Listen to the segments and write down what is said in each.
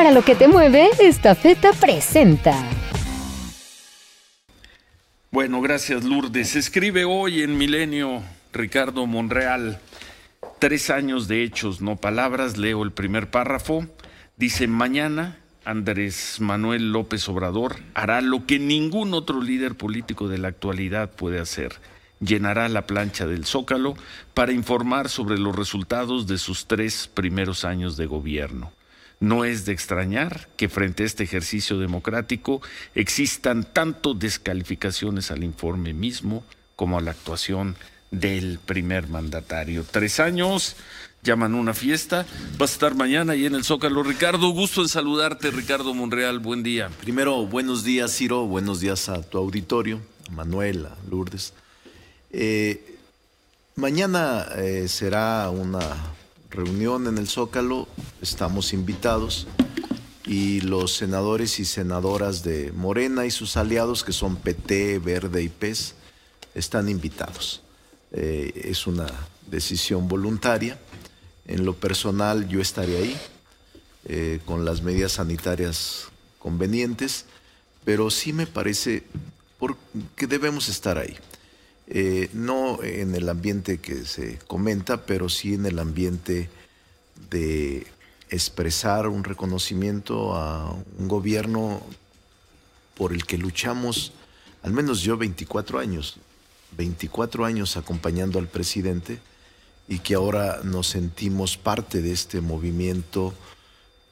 Para lo que te mueve, esta feta presenta. Bueno, gracias Lourdes. Escribe hoy en Milenio Ricardo Monreal. Tres años de hechos, no palabras. Leo el primer párrafo. Dice, mañana Andrés Manuel López Obrador hará lo que ningún otro líder político de la actualidad puede hacer. Llenará la plancha del Zócalo para informar sobre los resultados de sus tres primeros años de gobierno. No es de extrañar que frente a este ejercicio democrático existan tanto descalificaciones al informe mismo como a la actuación del primer mandatario. Tres años, llaman una fiesta, vas a estar mañana ahí en el Zócalo. Ricardo, gusto en saludarte, Ricardo Monreal, buen día. Primero, buenos días, Ciro, buenos días a tu auditorio, a Manuel, Lourdes. Eh, mañana eh, será una reunión en el Zócalo, estamos invitados y los senadores y senadoras de Morena y sus aliados, que son PT, Verde y PES, están invitados. Eh, es una decisión voluntaria. En lo personal yo estaré ahí eh, con las medidas sanitarias convenientes, pero sí me parece que debemos estar ahí. Eh, no en el ambiente que se comenta, pero sí en el ambiente de expresar un reconocimiento a un gobierno por el que luchamos, al menos yo 24 años, 24 años acompañando al presidente y que ahora nos sentimos parte de este movimiento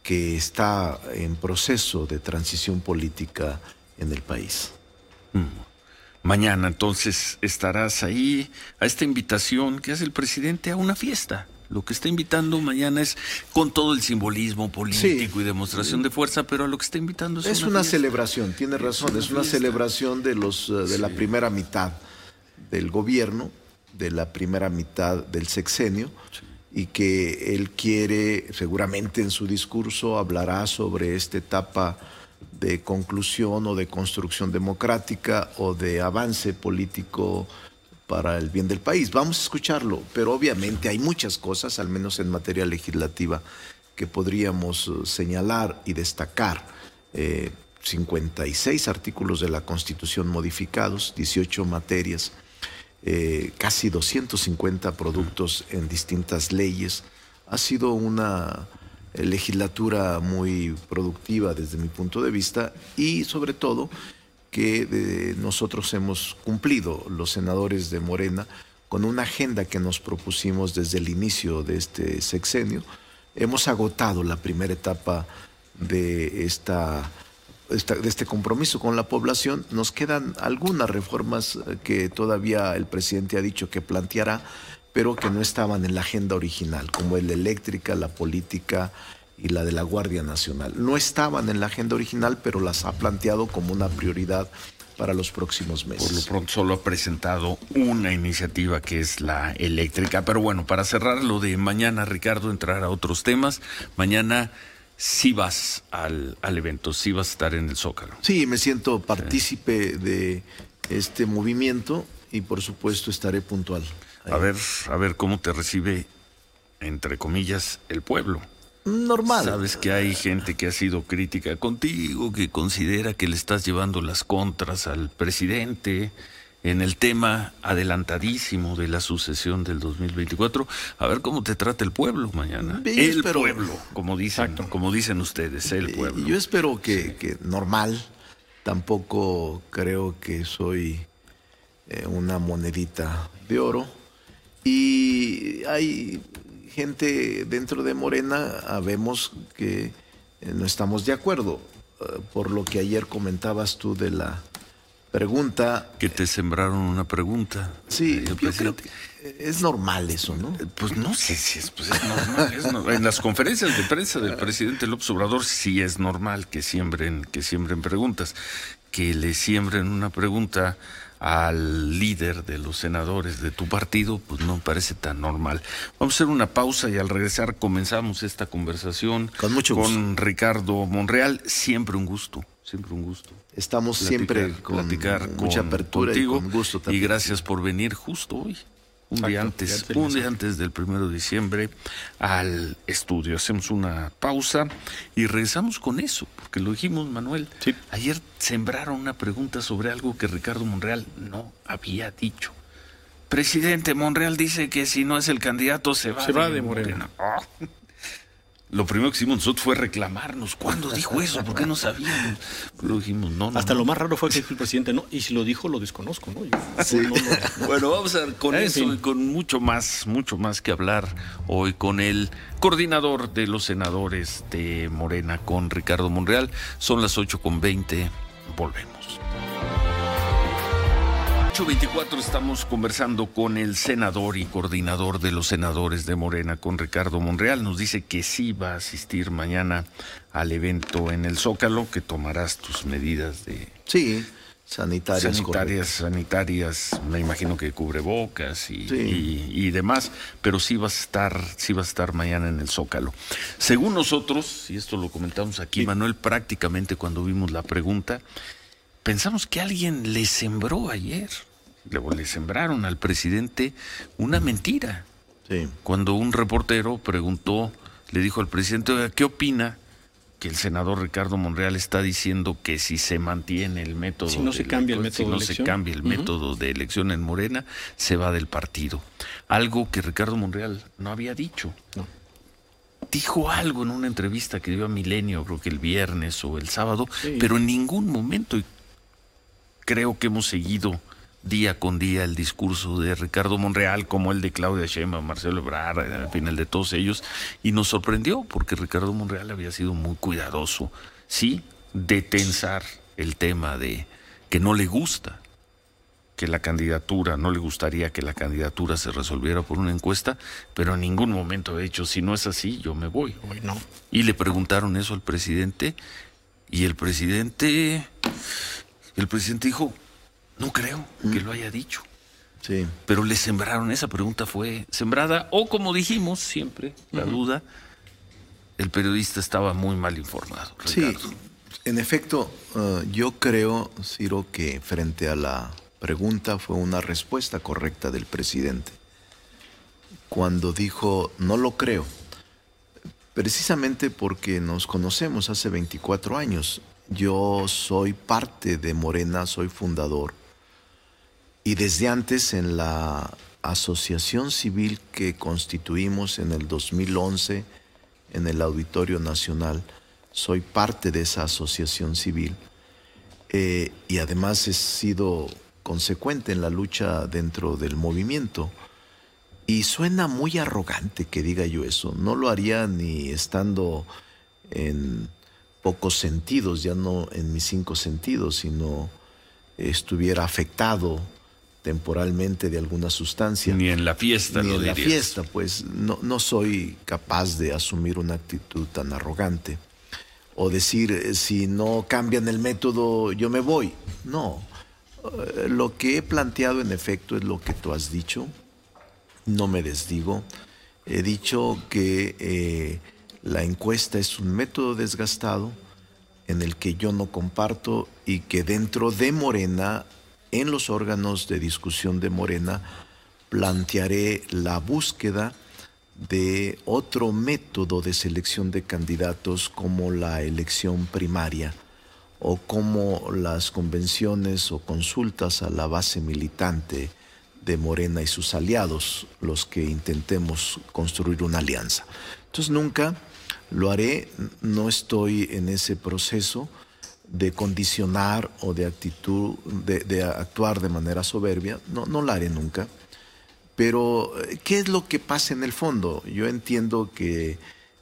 que está en proceso de transición política en el país. Mm. Mañana entonces estarás ahí a esta invitación que hace el presidente a una fiesta. Lo que está invitando mañana es con todo el simbolismo político y demostración de fuerza, pero a lo que está invitando es, es una, celebración. Tiene razón, es una, celebración de los eh, de la primera mitad del gobierno, de la primera mitad del sexenio. y que él quiere, seguramente en su discurso hablará sobre esta etapa de conclusión o de construcción democrática o de avance político para el bien del país. Vamos a escucharlo, pero obviamente hay muchas cosas, al menos en materia legislativa, que podríamos eh, señalar y destacar. 56 eh, artículos de la Constitución modificados, 18 materias, eh, casi 250 productos en distintas leyes. Ha sido una legislatura muy productiva desde mi punto de vista y sobre todo que eh, nosotros hemos cumplido, los senadores de Morena, con una agenda que nos propusimos desde el inicio de este sexenio. Hemos agotado la primera etapa de, esta, de este compromiso con la población. Nos quedan algunas reformas eh, que todavía el presidente ha dicho que planteará, pero que no estaban en la agenda original, como la eléctrica, la política y la de la Guardia Nacional. No estaban en la agenda original, pero las ha planteado como una prioridad para los próximos meses. Por lo pronto solo ha presentado una iniciativa que es la eléctrica. Pero bueno, para cerrar lo de mañana, Ricardo, entrar a otros temas. Mañana sí vas al, al evento, sí vas a estar en el Zócalo. Sí, me siento partícipe de este movimiento y por supuesto estaré puntual. A ver, a ver cómo te recibe, entre comillas, el pueblo. Normal. Sabes que hay gente que ha sido crítica contigo, que considera que le estás llevando las contras al presidente en el tema adelantadísimo de la sucesión del 2024. A ver cómo te trata el pueblo mañana. el pueblo, como dicen, como dicen ustedes, el pueblo. Yo espero que, que normal. Tampoco creo que soy eh, una monedita de oro. Y hay gente dentro de Morena ah, vemos que eh, no estamos de acuerdo. Eh, por lo que ayer comentabas tú de la pregunta. Que te sembraron una pregunta. Sí, yo creo que es normal eso, ¿no? Pues no sé si es, pues normal, En las conferencias de prensa del presidente López Obrador sí es normal que siembren, que siembren preguntas. Que le siembren una pregunta al líder de los senadores de tu partido, pues no me parece tan normal. Vamos a hacer una pausa y al regresar comenzamos esta conversación con, mucho con Ricardo Monreal. Siempre un gusto, siempre un gusto. Estamos siempre con mucha apertura y con gusto Y gracias por venir justo hoy. Un día antes, un día antes del primero de diciembre al estudio. Hacemos una pausa y regresamos con eso, porque lo dijimos, Manuel. Ayer sembraron una pregunta sobre algo que Ricardo Monreal no había dicho. Presidente, Monreal dice que si no es el candidato se va, se va de Morena. Ah lo primero que hicimos nosotros fue reclamarnos. ¿Cuándo dijo eso? ¿Por qué no sabíamos? Pero dijimos, no, Hasta lo más raro fue que el presidente no. Y si lo dijo, lo desconozco, ¿no? bueno, vamos a ver con eso y con mucho más, mucho más que hablar hoy con el coordinador de los senadores de Morena, con Ricardo Monreal. Son las 8 con 20. Volvemos. 824 estamos conversando con el senador y coordinador de los senadores de Morena, con Ricardo Monreal. Nos dice que sí va a asistir mañana al evento en el Zócalo, que tomarás tus medidas de... Sí, sanitarias. Sanitarias, sanitarias, me imagino que cubrebocas y, y, demás, pero sí vas a estar, sí vas a estar mañana en el Zócalo. Según nosotros, y esto lo comentamos aquí, Manuel, prácticamente cuando vimos la pregunta, pensamos que alguien le sembró ayer le, sembraron al presidente una mentira. Cuando un reportero preguntó, le dijo al presidente, ¿qué opina? que el senador Ricardo Monreal está diciendo que si se mantiene el método si no se cambia el método si no se cambia el método de elección en Morena se va del partido algo que Ricardo Monreal no había dicho. Dijo algo en una entrevista que dio a Milenio creo que el viernes o el sábado pero en ningún momento creo que hemos seguido día con día el discurso de Ricardo Monreal, como el de Claudia Sheinbaum, Marcelo Ebrard, al final de todos ellos, y nos sorprendió porque Ricardo Monreal había sido muy cuidadoso, sí, de tensar el tema de que no le gusta que la candidatura, no le gustaría que la candidatura se resolviera por una encuesta, pero en ningún momento ha dicho, si no es así, yo me voy. no. Y le preguntaron eso al presidente, y el presidente, el presidente dijo, no creo que lo haya dicho. Sí. Pero le sembraron, esa pregunta fue sembrada, o como dijimos siempre, la duda, el periodista estaba muy mal informado. Sí, en efecto, uh, yo creo, Ciro, que frente a la pregunta fue una respuesta correcta del presidente. Cuando dijo, no lo creo, precisamente porque nos conocemos hace 24 años. Yo soy parte de Morena, soy fundador y desde antes en la asociación civil que constituimos en el 2011 en el Auditorio Nacional, soy parte de esa asociación civil eh, y además he sido consecuente en la lucha dentro del movimiento. Y suena muy arrogante que diga yo eso. No lo haría ni estando en pocos sentidos, ya no en mis cinco sentidos, sino estuviera afectado temporalmente de alguna sustancia. Ni en la fiesta, Ni en la fiesta, pues no, no soy capaz de asumir una actitud tan arrogante. O decir, eh, si no cambian el método, yo me voy. No. Eh, lo que he planteado en efecto es lo que tú has dicho. No me desdigo. He dicho que eh, la encuesta es un método desgastado en el que yo no comparto y que dentro de Morena en los órganos de discusión de Morena plantearé la búsqueda de otro método de selección de candidatos como la elección primaria o como las convenciones o consultas a la base militante de Morena y sus aliados, los que intentemos construir una alianza. Entonces nunca lo haré, no estoy en ese proceso, de condicionar o de actitud, de, actuar de manera soberbia, no, no la haré nunca. Pero, ¿qué es lo que pasa en el fondo? Yo entiendo que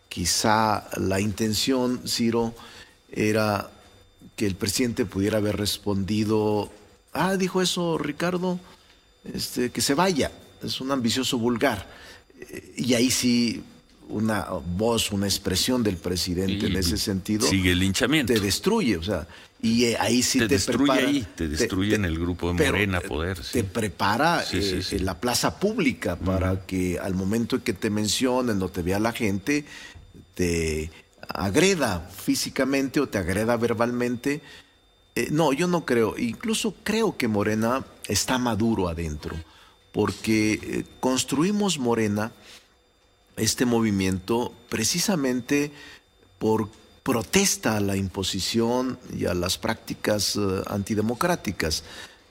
quizá la intención, Ciro, era que el presidente pudiera haber respondido, ah, dijo eso Ricardo, este, que se vaya, es un ambicioso vulgar. Y ahí sí una voz, una expresión del presidente en ese sentido. Sigue el linchamiento. Te destruye, o sea, y eh, ahí sí te, te destruye ahí, te destruye en el grupo de Morena Poder. Te prepara eh, la plaza pública para que al momento en que te mencionen o te vea la gente, te agreda físicamente o te agreda verbalmente. Eh, no, yo no creo. Incluso creo que Morena está maduro adentro porque eh, construimos Morena, este movimiento, precisamente por protesta a la imposición y a las prácticas eh, antidemocráticas.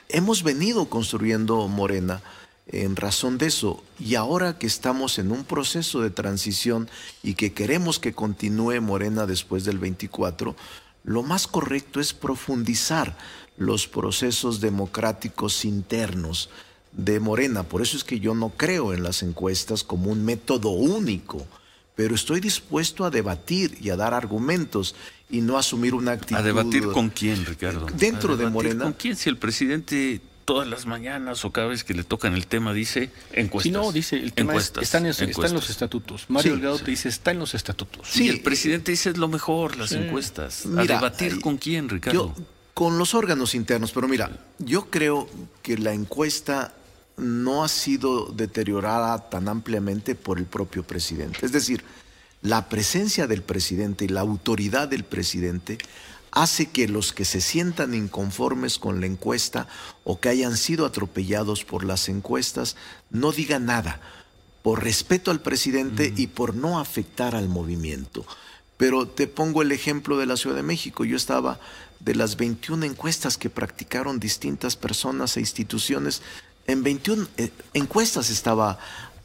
Hemos venido construyendo Morena en razón de eso. Y ahora que estamos en un proceso de transición y que queremos que continúe Morena después del 24, lo más correcto es profundizar los procesos democráticos internos de Morena. Por eso es que yo no creo en las encuestas como un método único, pero estoy dispuesto a debatir y a dar argumentos y no asumir una actitud. ¿A debatir con quién, Ricardo? Dentro de Morena. ¿Con quién? Si el presidente todas las mañanas o cada vez que le tocan el tema dice encuestas. Si no, dice el tema es, está, en, los estatutos. Mario Delgado te dice está en los estatutos. Sí, y el presidente dice es lo mejor, las encuestas. ¿A debatir con quién, Ricardo? con los órganos internos, pero mira, yo creo que la encuesta no ha sido deteriorada tan ampliamente por el propio presidente. Es decir, la presencia del presidente y la autoridad del presidente hace que los que se sientan inconformes con la encuesta o que hayan sido atropellados por las encuestas no digan nada, por respeto al presidente y por no afectar al movimiento. Pero te pongo el ejemplo de la Ciudad de México. Yo estaba de las 21 encuestas que practicaron distintas personas e instituciones, en 21 eh, encuestas estaba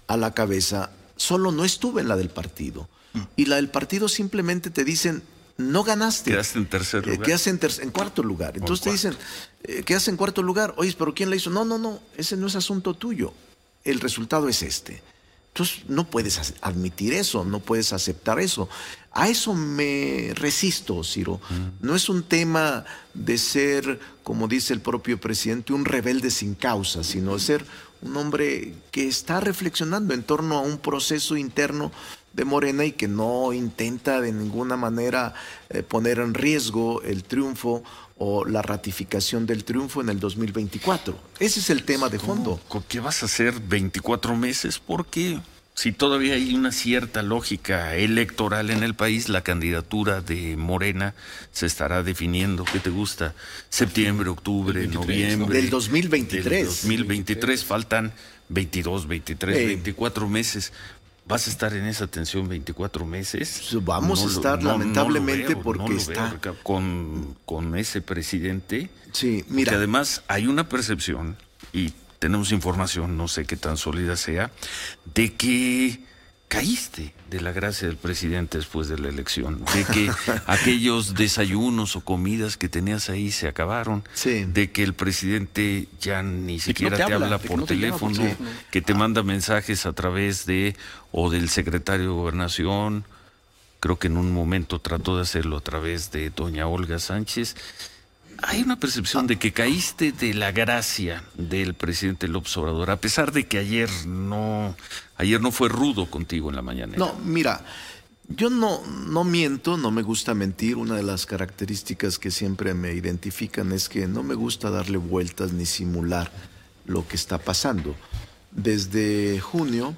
a la cabeza, solo no estuve en la del partido. Mm. Y la del partido simplemente te dicen, no ganaste. Quedaste en tercer eh, lugar. en, cuarto lugar. Entonces te dicen, eh, quedaste en cuarto lugar. Oye, pero ¿quién la hizo? No, no, no, ese no es asunto tuyo. El resultado es este. Entonces no puedes admitir eso, no puedes aceptar eso. A eso me resisto, Ciro. Mm. No es un tema de ser, como dice el propio presidente, un rebelde sin causa, sino de ser un hombre que está reflexionando en torno a un proceso interno de Morena y que no intenta de ninguna manera eh, poner en riesgo el triunfo o la ratificación del triunfo en el 2024. Ese es el tema de fondo. ¿Qué vas a hacer 24 meses? Porque si todavía hay una cierta lógica electoral en el país, la candidatura de Morena se estará definiendo. ¿Qué te gusta? Septiembre, octubre, noviembre. Del 2023. Del 2023. Faltan 22, 23, 24 meses. ¿Vas a estar en esa tensión 24 meses? Pues vamos a estar, lamentablemente, porque está. con, con ese presidente. Sí, mira. Que además hay una percepción, y tenemos información, no sé qué tan sólida sea, de que caíste de la gracia del presidente después de la elección, de que aquellos desayunos o comidas que tenías ahí se acabaron, de que el presidente ya ni siquiera te, habla, por teléfono, que te manda mensajes a través de o del secretario de gobernación, creo que en un momento trató de hacerlo a través de doña Olga Sánchez. Hay una percepción de que caíste de la gracia del presidente López Obrador, a pesar de que ayer no, ayer no fue rudo contigo en la mañana. No, mira, yo no, no miento, no me gusta mentir. Una de las características que siempre me identifican es que no me gusta darle vueltas ni simular lo que está pasando. Desde junio,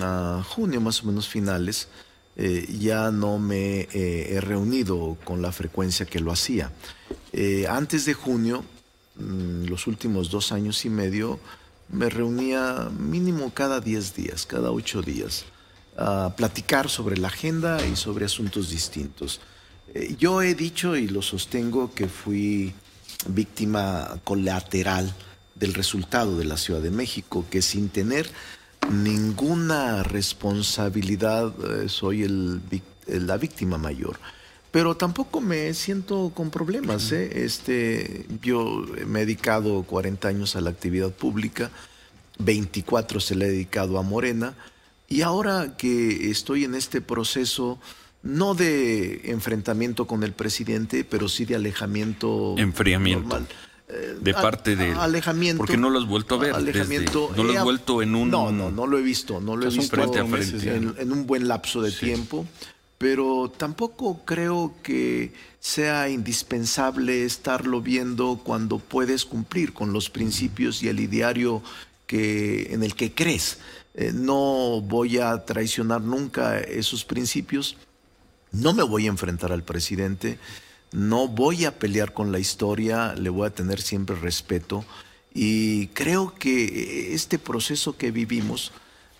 a junio más o menos finales, eh, ya no me eh, he reunido con la frecuencia que lo hacía. Eh, antes de junio, mm, los últimos dos años y medio, me reunía mínimo cada diez días, cada ocho días, a platicar sobre la agenda y sobre asuntos distintos. yo he dicho y lo sostengo que fui víctima colateral del resultado de la Ciudad de México, que sin tener ninguna responsabilidad, eh, soy el, la víctima mayor. Pero tampoco me siento con problemas. ¿eh? Este, yo me he dedicado 40 años a la actividad pública, 24 se le he dedicado a Morena, y ahora que estoy en este proceso, no de enfrentamiento con el presidente, pero sí de alejamiento Enfriamiento. normal de parte de alejamiento. porque no lo has vuelto a ver alejamiento no lo has vuelto en un no no no lo he visto no lo he visto En, un buen lapso de tiempo pero tampoco creo que sea indispensable estarlo viendo cuando puedes cumplir con los principios y el ideario que en el que crees. Eh, no voy a traicionar nunca esos principios no me voy a enfrentar al presidente no voy a pelear con la historia, le voy a tener siempre respeto Y creo que este proceso que vivimos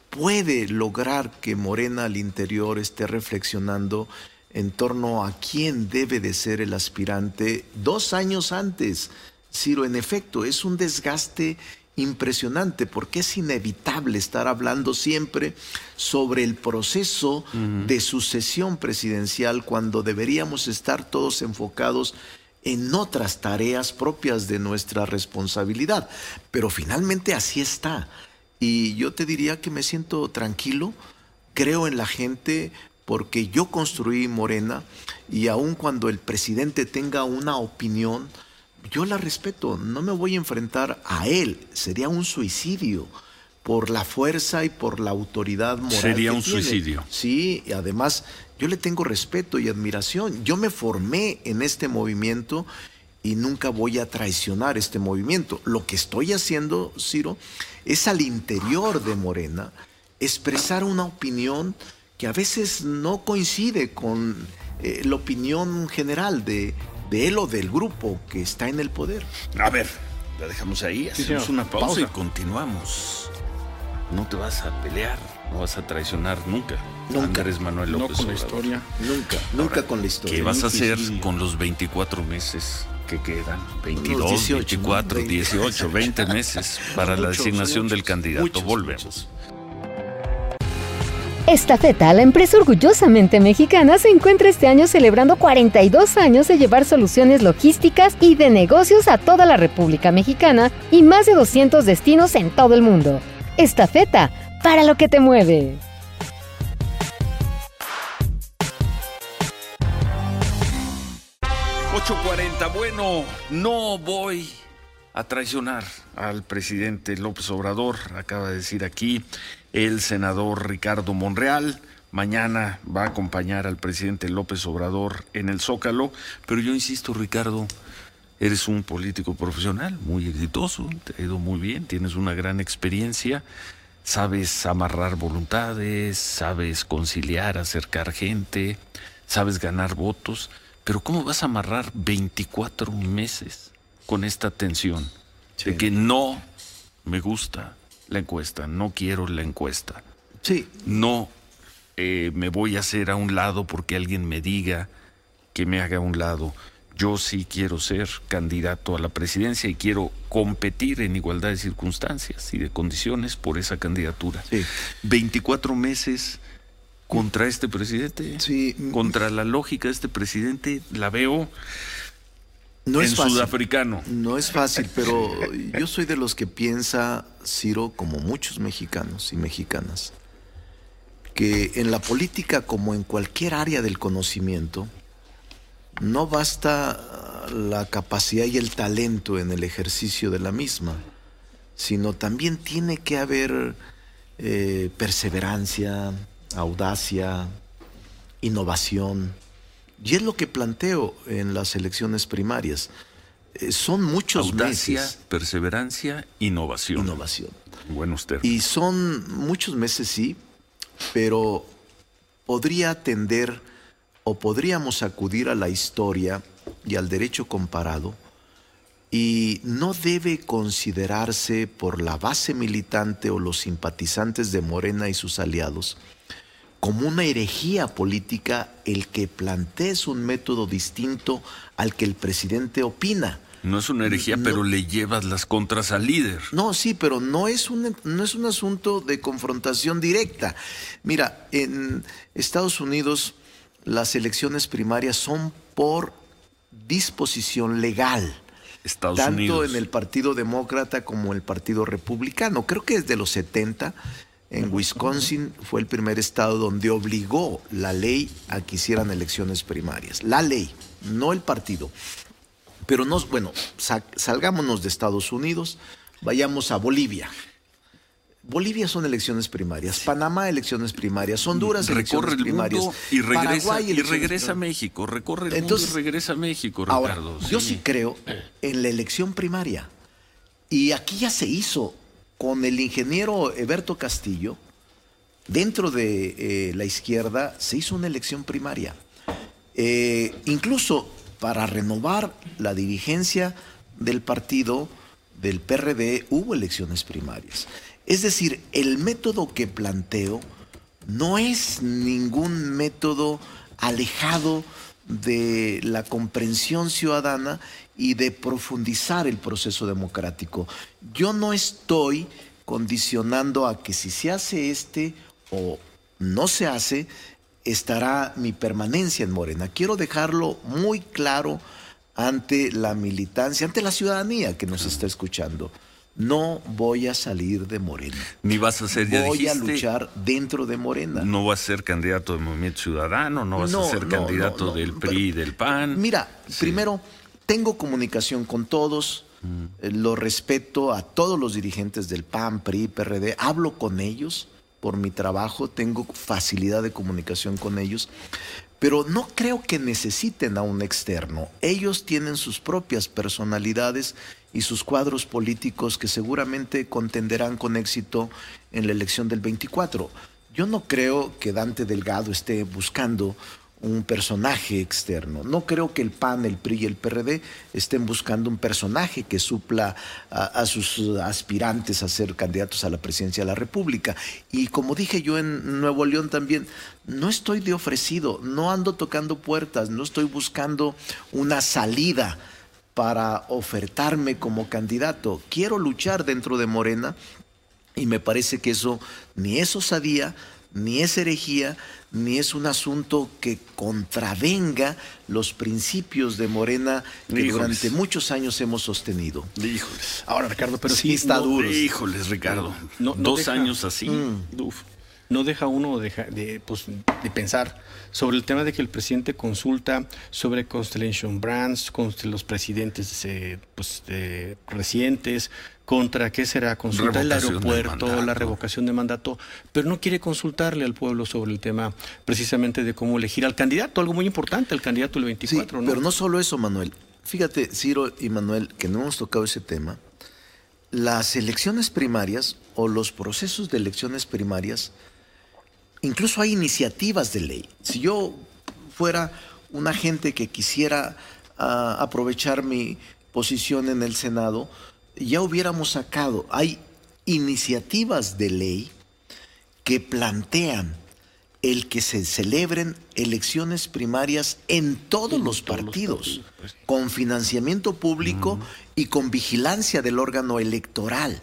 puede lograr que Morena al interior esté reflexionando en torno a quién debe de ser el aspirante dos años antes. Ciro, en efecto, es un desgaste impresionante porque es inevitable estar hablando siempre sobre el proceso de sucesión presidencial cuando deberíamos estar todos enfocados en otras tareas propias de nuestra responsabilidad. Pero finalmente así está. Y yo te diría que me siento tranquilo, creo en la gente porque yo construí Morena y aun cuando el presidente tenga una opinión, yo la respeto, no me voy a enfrentar a él, sería un suicidio por la fuerza y por la autoridad moral. Sería un suicidio. Sí, y además yo le tengo respeto y admiración. Yo me formé en este movimiento y nunca voy a traicionar este movimiento. Lo que estoy haciendo, Ciro, es al interior de Morena expresar una opinión que a veces no coincide con eh, la opinión general de, de él o del grupo que está en el poder. A ver, la dejamos ahí, hacemos una pausa, y continuamos. No te vas a pelear, no vas a traicionar nunca. Nunca. Andrés Manuel López no con la historia. Nunca, nunca con la historia. ¿Qué vas a hacer con los 24 meses que quedan? 22, 24, 18, 20 meses para la designación del candidato. Volvemos. Esta feta, la empresa orgullosamente mexicana, se encuentra este año celebrando 42 años de llevar soluciones logísticas y de negocios a toda la República Mexicana y más de 200 destinos en todo el mundo. Esta feta, para lo que te mueve. 8.40, bueno, no voy a traicionar al presidente López Obrador, acaba de decir aquí el senador Ricardo Monreal. Mañana va a acompañar al presidente López Obrador en el Zócalo, pero yo insisto, Ricardo, eres un político profesional, muy exitoso, te ha ido muy bien, tienes una gran experiencia, sabes amarrar voluntades, sabes conciliar, acercar gente, sabes ganar votos, pero ¿cómo vas a amarrar 24 meses con esta tensión de que no me gusta la encuesta, no quiero la encuesta. Sí. No eh, me voy a hacer a un lado porque alguien me diga que me haga a un lado. Yo sí quiero ser candidato a la presidencia y quiero competir en igualdad de circunstancias y de condiciones por esa candidatura. Sí. 24 meses contra este presidente, sí. contra la lógica de este presidente, la veo no en es fácil. sudafricano. No es fácil, pero yo soy de los que piensa, Ciro, como muchos mexicanos y mexicanas, que en la política, como en cualquier área del conocimiento, no basta la capacidad y el talento en el ejercicio de la misma, sino también tiene que haber eh, perseverancia, audacia, innovación, y es lo que planteo en las elecciones primarias. Eh, son muchos Audacia, meses. perseverancia, innovación. Innovación. Buenos términos. Y son muchos meses, sí, pero podría tender o podríamos acudir a la historia y al derecho comparado y no debe considerarse por la base militante o los simpatizantes de Morena y sus aliados como una herejía política el que plantees un método distinto al que el presidente opina. No es una herejía, No. pero le llevas las contras al líder. No, sí, pero no es, un, no es un asunto de confrontación directa. Mira, en Estados Unidos las elecciones primarias son por disposición legal. Estados tanto Unidos. en el Partido Demócrata como en el Partido Republicano. Creo que desde los 70 en Wisconsin fue el primer estado donde obligó la ley a que hicieran elecciones primarias. La ley, no el partido. Pero no, bueno, sa- salgámonos de Estados Unidos, vayamos a Bolivia. Bolivia son elecciones primarias, Panamá elecciones primarias, Honduras elecciones el primarias, mundo y regresa, Paraguay y regresa a. México, recorre el Entonces, mundo y regresa a México, Ahora, Ricardo. yo sí creo en la elección primaria. Y aquí ya se hizo con el ingeniero Eberto Castillo, dentro de eh, la izquierda, se hizo una elección primaria. Eh, incluso para renovar la dirigencia del partido, del PRD hubo elecciones primarias. Es decir, el método que planteo no es ningún método alejado de la comprensión ciudadana y de profundizar el proceso democrático. Yo no estoy condicionando a que si se hace este o no se hace, estará mi permanencia en Morena. Quiero dejarlo muy claro ante la militancia, ante la ciudadanía que nos está escuchando. No voy a salir de Morena. Ni vas a ser, ya Voy a luchar dentro de Morena. No vas a ser candidato del Movimiento Ciudadano, no vas a ser candidato del PRI y del PAN. Mira, primero, tengo comunicación con todos, mm. eh, lo respeto a todos los dirigentes del PAN, PRI, PRD, hablo con ellos por mi trabajo, tengo facilidad de comunicación con ellos, pero no creo que necesiten a un externo. Ellos tienen sus propias personalidades y sus cuadros políticos que seguramente contenderán con éxito en la elección del 24. Yo no creo que Dante Delgado esté buscando un personaje externo. No creo que el PAN, el PRI y el PRD estén buscando un personaje que supla a, sus aspirantes a ser candidatos a la presidencia de la República. Y como dije yo en Nuevo León también, no estoy de ofrecido, no ando tocando puertas, no estoy buscando una salida para ofertarme como candidato. Quiero luchar dentro de Morena y me parece que eso ni es osadía, ni es herejía, ni es un asunto que contravenga los principios de Morena que durante muchos años hemos sostenido. Híjoles. Ahora, Ricardo, pero sí, está duro. Híjoles, Ricardo. Dos años así. Mm. No deja uno de, pues, de, pensar sobre el tema de que el presidente consulta sobre Constellation Brands, con los presidentes pues, recientes, contra qué será consultar el aeropuerto, la revocación de mandato, pero no quiere consultarle al pueblo sobre el tema precisamente de cómo elegir al candidato, algo muy importante, el candidato del 24. Pero no solo eso, Manuel. Fíjate, Ciro y Manuel, que no hemos tocado ese tema. Las elecciones primarias o los procesos de elecciones primarias, incluso hay iniciativas de ley. Si yo fuera una gente que quisiera ah, aprovechar mi posición en el Senado, ya hubiéramos sacado, hay iniciativas de ley que plantean el que se celebren elecciones primarias en todos los partidos, pues. con financiamiento público y con vigilancia del órgano electoral,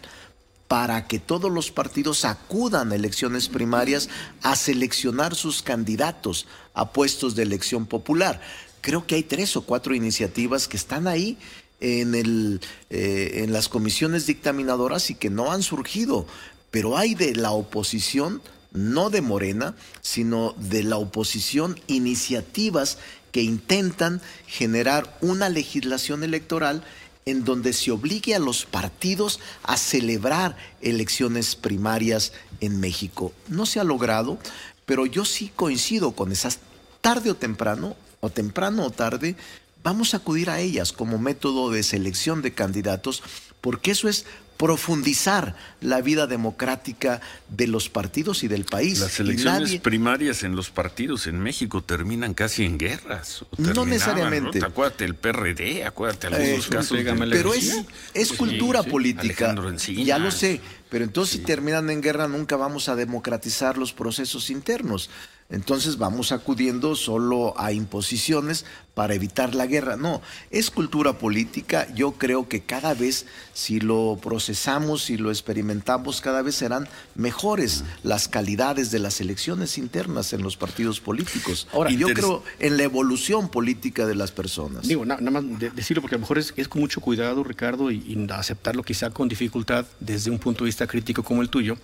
para que todos los partidos acudan a elecciones primarias a seleccionar sus candidatos a puestos de elección popular. Creo que hay tres o cuatro iniciativas que están ahí en, el, eh, en las comisiones dictaminadoras y que no han surgido, pero hay de la oposición, no de Morena, sino de la oposición iniciativas que intentan generar una legislación electoral en donde se obligue a los partidos a celebrar elecciones primarias en México. No se ha logrado, pero yo sí coincido con esas. Tarde o temprano, o temprano o tarde, vamos a acudir a ellas como método de selección de candidatos, porque eso es profundizar la vida democrática de los partidos y del país. Las elecciones primarias en los partidos en México terminan casi en guerras. No necesariamente. Acuérdate el PRD, acuérdate algunos eh, casos. pero es, es cultura política. ya lo sé. Pero entonces si terminan en guerra nunca vamos a democratizar los procesos internos. Entonces vamos acudiendo solo a imposiciones para evitar la guerra. No, es cultura política. Yo creo que cada vez, si lo procesamos, si lo experimentamos, cada vez serán mejores las calidades de las elecciones internas en los partidos políticos. Ahora, y yo creo en la evolución política de las personas. Digo, nada más decirlo porque a lo mejor es, con mucho cuidado, Ricardo, y, y aceptarlo quizá con dificultad desde un punto de vista crítico como el tuyo.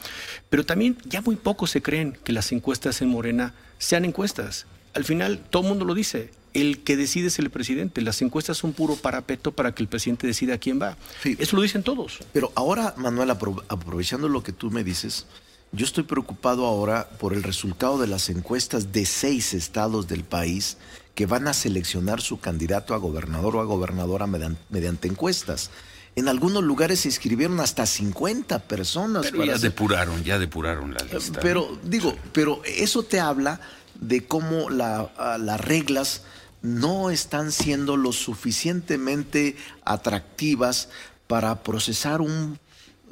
Pero también ya muy pocos se creen que las encuestas en Morena sean encuestas. Al final, todo el mundo lo dice. El que decide es el presidente. Las encuestas son puro parapeto para que el presidente decida a quién va. Eso lo dicen todos. Pero ahora, Manuel, aprovechando lo que tú me dices, yo estoy preocupado ahora por el resultado de las encuestas de seis estados del país que van a seleccionar su candidato a gobernador o a gobernadora mediante, encuestas. En algunos lugares se inscribieron hasta 50 personas. Pero ya depuraron, ya depuraron la lista. Pero digo, pero eso te habla de cómo las reglas no están siendo lo suficientemente atractivas para procesar un,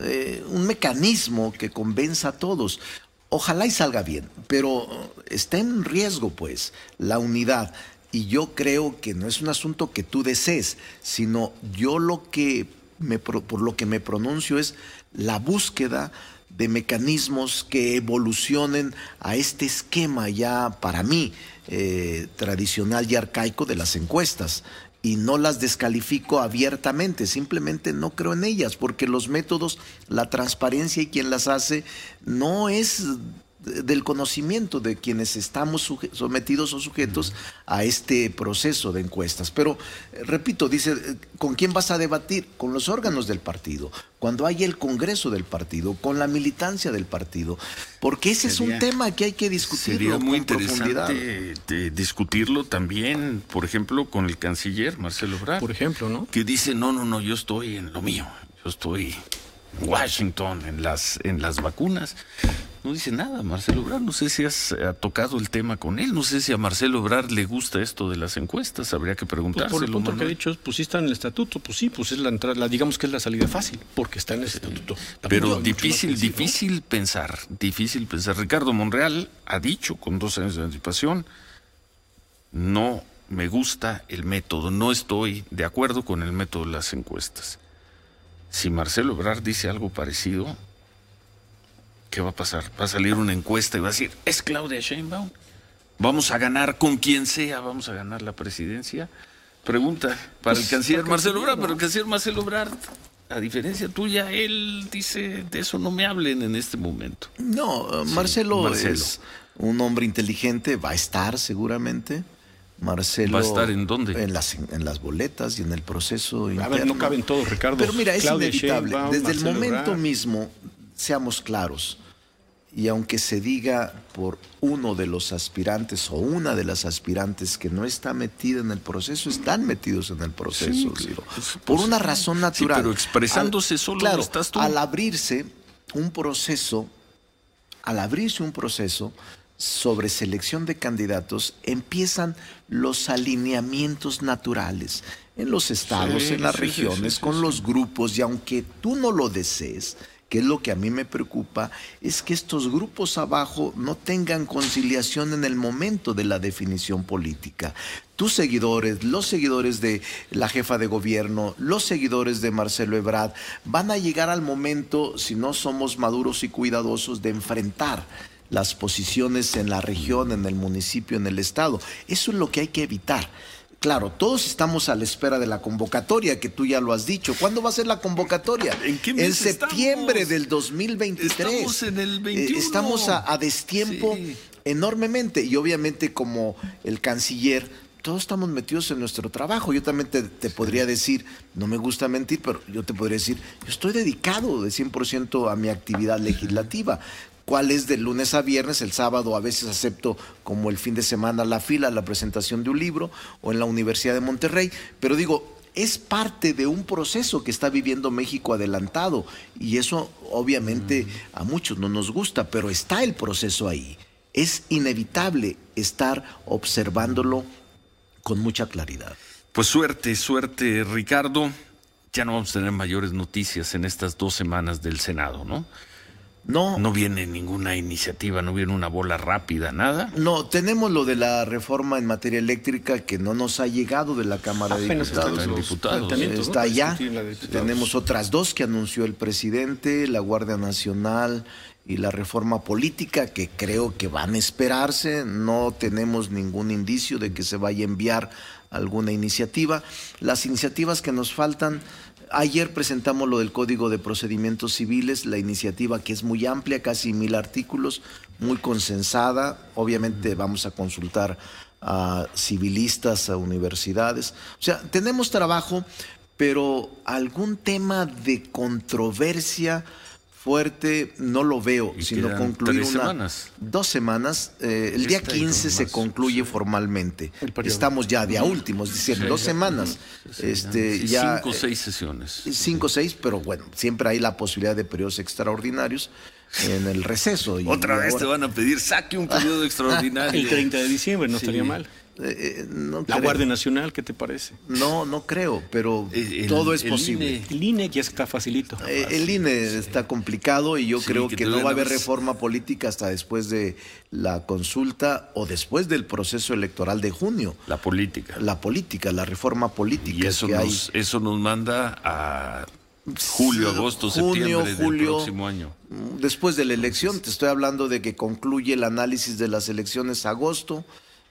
eh, un mecanismo que convenza a todos. Ojalá y salga bien, pero está en riesgo pues la unidad. Y yo creo que no es un asunto que tú desees, sino yo lo que me, por lo que me pronuncio es la búsqueda de mecanismos que evolucionen a este esquema ya para mí eh, tradicional y arcaico de las encuestas. Y no las descalifico abiertamente, simplemente no creo en ellas, porque los métodos, la transparencia y quien las hace no es del conocimiento de quienes estamos sometidos o sujetos a este proceso de encuestas. Pero, repito, dice, eh, ¿con quién vas a debatir? Con los órganos del partido, cuando hay el Congreso del partido, con la militancia del partido, porque ese es un tema que hay que discutir. Sería muy interesante discutirlo también, por ejemplo, con el canciller Marcelo Ebrard. Por ejemplo, ¿no? Que dice, no, no, no, yo estoy en lo mío, yo estoy en Washington, en las, en las vacunas no dice nada Marcelo Obrar. No sé si has eh, tocado el tema con él. No sé si a Marcelo Obrar le gusta esto de las encuestas. Habría que preguntárselo. Pues por el punto que ha dicho, pues sí está en el estatuto. Pues sí, pues es la entrada, digamos que es la salida fácil, porque está en el estatuto. Pero difícil, difícil pensar, difícil pensar. Ricardo Monreal ha dicho con dos años de anticipación, no me gusta el método, no estoy de acuerdo con el método de las encuestas. Si Marcelo Obrar dice algo parecido, ¿qué va a pasar? Va a salir una encuesta y va a decir, es Claudia Sheinbaum. Vamos a ganar con quien sea, vamos a ganar la presidencia. Pregunta para el pues, canciller Marcelo Obrador, pero el canciller Marcelo Obrador, a diferencia tuya, él dice, de eso no me hablen en este momento. No, Marcelo, es un hombre inteligente, va a estar seguramente. Marcelo. ¿Va a estar en dónde? En las, en las boletas y en el proceso. A ver, no caben todos, Ricardo. Pero mira, es inevitable. Desde el momento mismo, seamos claros, y aunque se diga por uno de los aspirantes o una de las aspirantes que no está metida en el proceso, están metidos en el proceso, por una razón natural. pero expresándose solo estás tú. Al abrirse un proceso, al abrirse un proceso sobre selección de candidatos, empiezan los alineamientos naturales en los estados, en las regiones, con los grupos, y aunque tú no lo desees, que es lo que a mí me preocupa, es que estos grupos abajo no tengan conciliación en el momento de la definición política. Tus seguidores, los seguidores de la jefa de gobierno, los seguidores de Marcelo Ebrard, van a llegar al momento, si no somos maduros y cuidadosos, de enfrentar las posiciones en la región, en el municipio, en el estado. Eso es lo que hay que evitar. Claro, todos estamos a la espera de la convocatoria, que tú ya lo has dicho. ¿Cuándo va a ser la convocatoria? ¿En, septiembre del 2023. Estamos en el 21. Eh, estamos a, destiempo enormemente. Y obviamente como el canciller, todos estamos metidos en nuestro trabajo. Yo también te, te, podría decir, no me gusta mentir, pero yo te podría decir, yo estoy dedicado de 100% a mi actividad legislativa cuál es de lunes a viernes, el sábado a veces acepto como el fin de semana la fila, la presentación de un libro o en la Universidad de Monterrey, pero digo, es parte de un proceso que está viviendo México adelantado y eso obviamente mm. a muchos no nos gusta, pero está el proceso ahí. Es inevitable estar observándolo con mucha claridad. Pues suerte, suerte Ricardo. Ya no vamos a tener mayores noticias en estas dos semanas del Senado, ¿no? No. No viene ninguna iniciativa, no viene una bola rápida, nada. No, tenemos lo de la reforma en materia eléctrica que no nos ha llegado de la Cámara de Diputados. diputados. Está allá. Tenemos otras dos que anunció el presidente, la Guardia Nacional y la reforma política que creo que van a esperarse. No tenemos ningún indicio de que se vaya a enviar alguna iniciativa. Las iniciativas que nos faltan Ayer presentamos lo del Código de Procedimientos Civiles, la iniciativa que es muy amplia, casi mil artículos, muy consensada. Obviamente vamos a consultar a civilistas, a universidades. O sea, tenemos trabajo, pero algún tema de controversia fuerte no lo veo, sino concluir una, semanas. dos semanas. Eh, el día 15 se concluye formalmente. Estamos ya de a últimos, diciendo dos semanas. este, ya, cinco o seis sesiones. Cinco o seis, pero bueno, siempre hay la posibilidad de periodos extraordinarios en el receso. Otra vez te van a pedir, saque un periodo extraordinario. El 30 de diciembre, no estaría mal. Eh, eh, la Guardia Nacional, ¿qué te parece? No, no creo, pero todo es posible. el INE ya está facilito. Eh, el INE está complicado y yo creo que, no va a haber reforma política hasta después de la consulta o después del proceso electoral de junio. La política. La política, la reforma política. Y eso, nos, eso nos manda a julio, agosto, junio, septiembre julio, del próximo año. Después de la elección, te estoy hablando de que concluye el análisis de las elecciones agosto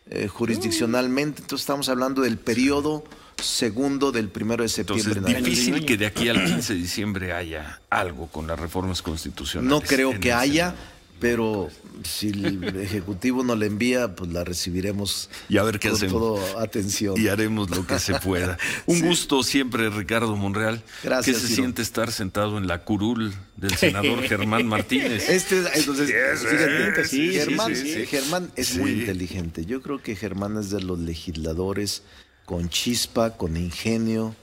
eh, jurisdiccionalmente. Entonces estamos hablando del periodo segundo del primero de septiembre. Entonces, difícil que de aquí al 15 de diciembre haya algo con las reformas constitucionales. No creo que haya pero si el Ejecutivo nos la envía, pues la recibiremos y a ver qué con toda atención. Y haremos lo que se pueda. Un gusto siempre, Ricardo Monreal. Gracias. ¿Qué se siente estar sentado en la curul del senador Germán Martínez? Este, entonces, fíjate, sí, Germán, Germán es muy inteligente. Yo creo que Germán es de los legisladores con chispa, con ingenio,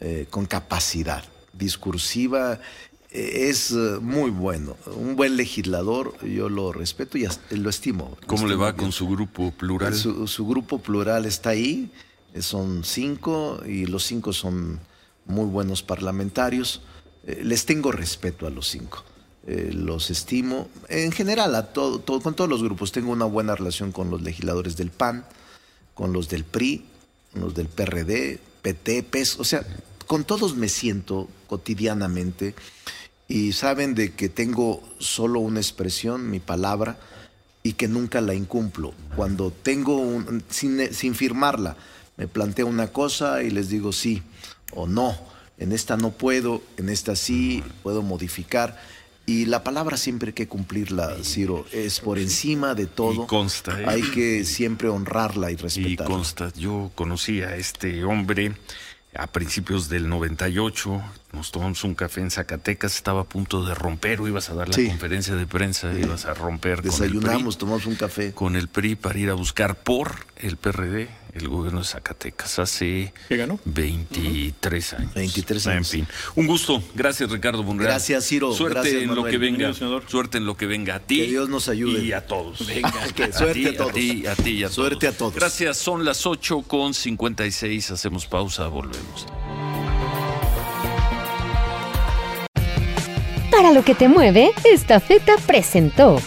eh, con capacidad discursiva es eh, muy bueno, un buen legislador, yo lo respeto y lo estimo. ¿Cómo le va con su grupo plural? Su, grupo plural está ahí, eh, son cinco y los cinco son muy buenos parlamentarios. Eh, les tengo respeto a los cinco, los estimo. En general, a todo, con todos los grupos tengo una buena relación con los legisladores del PAN, con los del PRI, con los del PRD, PT, PES, o sea, con todos me siento cotidianamente y saben de que tengo solo una expresión, mi palabra, y que nunca la incumplo. Cuando tengo, un, sin, sin firmarla, me planteo una cosa y les digo sí o no. En esta no puedo, en esta sí, puedo modificar. Y la palabra siempre hay que cumplirla, Ciro. Es por encima de todo. Y consta. ¿eh? Hay que siempre honrarla y respetarla. Y consta. Yo conocí a este hombre a principios del 98, nos tomamos un café en Zacatecas, estaba a punto de romper, o ibas a dar la conferencia de prensa, ibas a romper Desayunamos, con tomamos un café. Con el PRI para ir a buscar por el PRD el gobierno de Zacatecas hace ¿Qué ganó? 23 años. 23 años. En fin, un gusto. Gracias, Ricardo Monreal. Gracias, Ciro. Suerte en lo que venga. Suerte en lo que venga a ti. Que Dios nos ayude. Y a todos. Venga, suerte a, todos. A ti, a ti y a Suerte a todos. Gracias, son las 8 con 56. Hacemos pausa, volvemos. Para lo que te mueve, esta feta presentó.